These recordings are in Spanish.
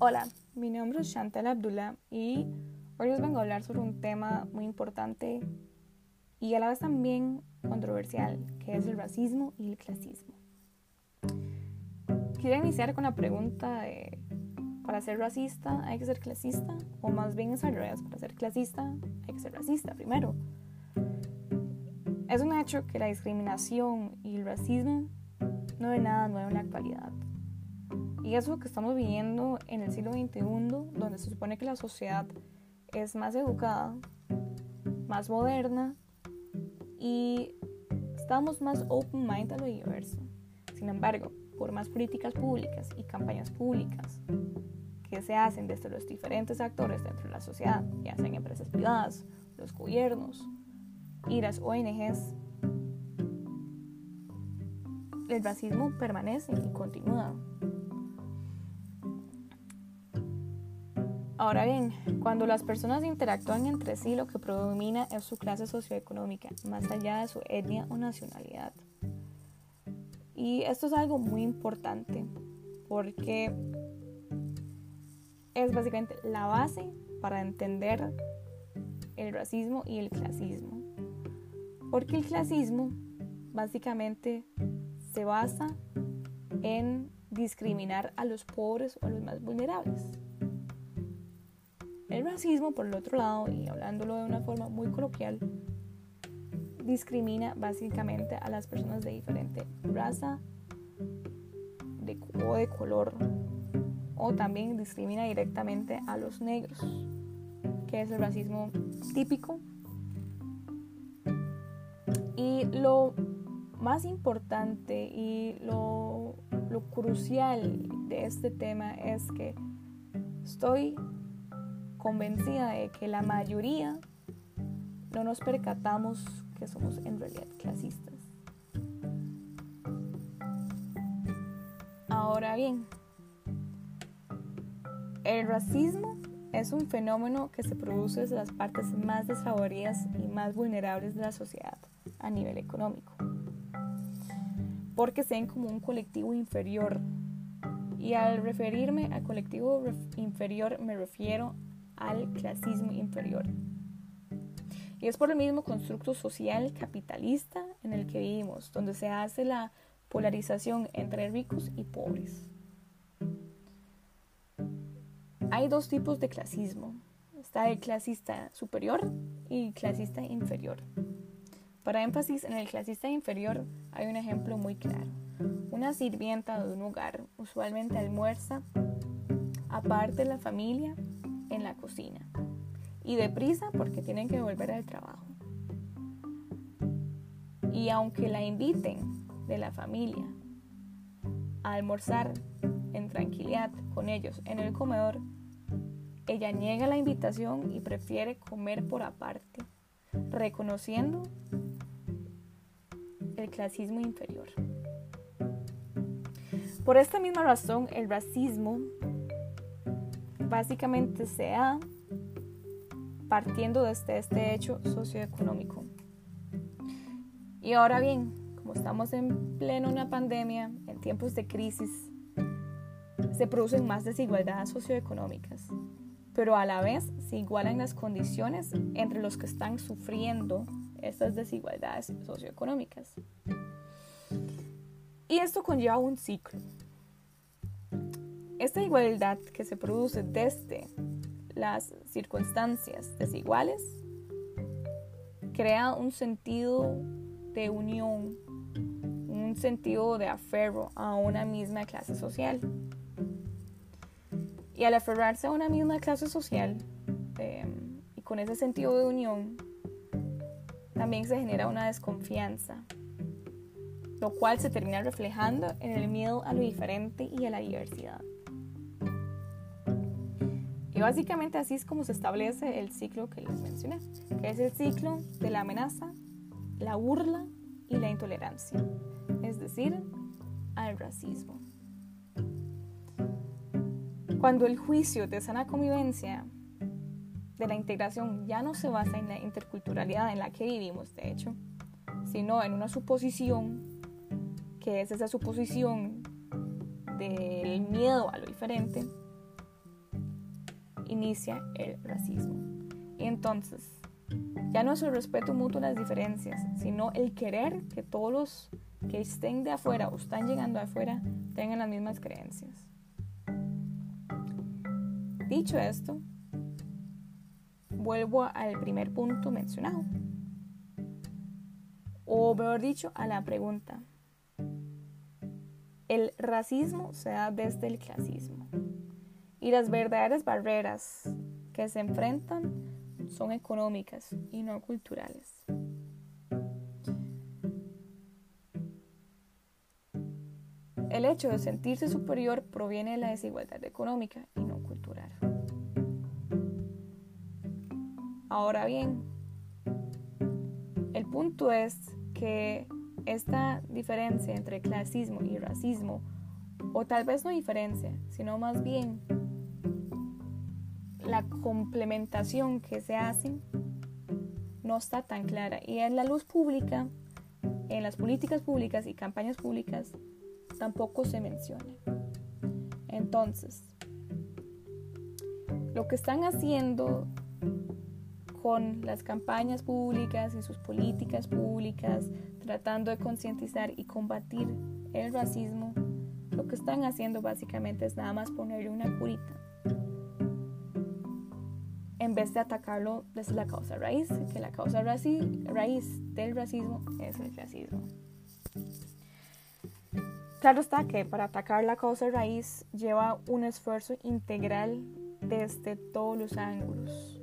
Hola, mi nombre es Chantal Abdullah y hoy les vengo a hablar sobre un tema muy importante y a la vez también controversial, que es el racismo y el clasismo. Quiero iniciar con la pregunta de, ¿para ser racista hay que ser clasista? O más bien es al revés, para ser clasista hay que ser racista primero. Es un hecho que la discriminación y el racismo no es nada nuevo en la actualidad. Y eso que estamos viviendo en el siglo XXI, donde se supone que la sociedad es más educada, más moderna y estamos más open-mind a lo diverso. Sin embargo, por más políticas públicas y campañas públicas que se hacen desde los diferentes actores dentro de la sociedad, ya sean empresas privadas, los gobiernos y las ONGs, el racismo permanece y continúa. Ahora bien, cuando las personas interactúan entre sí, lo que predomina es su clase socioeconómica, más allá de su etnia o nacionalidad. Y esto es algo muy importante porque es básicamente la base para entender el racismo y el clasismo. Porque el clasismo básicamente se basa en discriminar a los pobres o a los más vulnerables. El racismo, por el otro lado, y hablándolo de una forma muy coloquial, discrimina básicamente a las personas de diferente raza de, o de color, o también discrimina directamente a los negros, que es el racismo típico. Y lo más importante y lo, lo crucial de este tema es que estoy convencida de que la mayoría no nos percatamos que somos en realidad clasistas. Ahora bien, el racismo es un fenómeno que se produce desde las partes más desfavorecidas y más vulnerables de la sociedad a nivel económico, porque se ven como un colectivo inferior. Y al referirme al colectivo inferior me refiero al clasismo inferior. Y es por el mismo constructo social capitalista en el que vivimos, donde se hace la polarización entre ricos y pobres. Hay dos tipos de clasismo. Está el clasista superior y el clasista inferior. Para énfasis en el clasista inferior hay un ejemplo muy claro. Una sirvienta de un hogar usualmente almuerza aparte de la familia en la cocina y deprisa porque tienen que volver al trabajo. Y aunque la inviten de la familia a almorzar en tranquilidad con ellos en el comedor, ella niega la invitación y prefiere comer por aparte, reconociendo el clasismo inferior. Por esta misma razón, el racismo básicamente se da partiendo desde este hecho socioeconómico. Y ahora bien, como estamos en pleno una pandemia, en tiempos de crisis, se producen más desigualdades socioeconómicas, pero a la vez se igualan las condiciones entre los que están sufriendo estas desigualdades socioeconómicas. Y esto conlleva un ciclo. Esta igualdad que se produce desde las circunstancias desiguales crea un sentido de unión, un sentido de aferro a una misma clase social. Y al aferrarse a una misma clase social em, y con ese sentido de unión, también se genera una desconfianza, lo cual se termina reflejando en el miedo a lo diferente y a la diversidad. Y básicamente así es como se establece el ciclo que les mencioné, que es el ciclo de la amenaza, la burla y la intolerancia, es decir, al racismo. Cuando el juicio de sana convivencia de la integración ya no se basa en la interculturalidad en la que vivimos, de hecho, sino en una suposición, que es esa suposición del miedo a lo diferente, inicia el racismo. Entonces, ya no es el respeto mutuo a las diferencias, sino el querer que todos los que estén de afuera o están llegando de afuera tengan las mismas creencias. Dicho esto, vuelvo al primer punto mencionado, o mejor dicho, a la pregunta. El racismo se da desde el clasismo y las verdaderas barreras que se enfrentan son económicas y no culturales. El hecho de sentirse superior proviene de la desigualdad económica y no cultural. Ahora bien, el punto es que esta diferencia entre clasismo y racismo, o tal vez no diferencia, sino más bien la complementación que se hace no está tan clara. Y en la luz pública, en las políticas públicas y campañas públicas, tampoco se menciona. Entonces, lo que están haciendo con las campañas públicas y sus políticas públicas, tratando de concientizar y combatir el racismo, lo que están haciendo básicamente es nada más ponerle una curita en vez de atacarlo desde la causa raíz, que la causa raíz del racismo es el racismo. Claro está que para atacar la causa raíz lleva un esfuerzo integral desde todos los ángulos.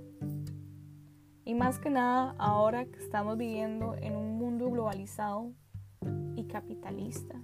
Y más que nada ahora que estamos viviendo en un mundo globalizado y capitalista,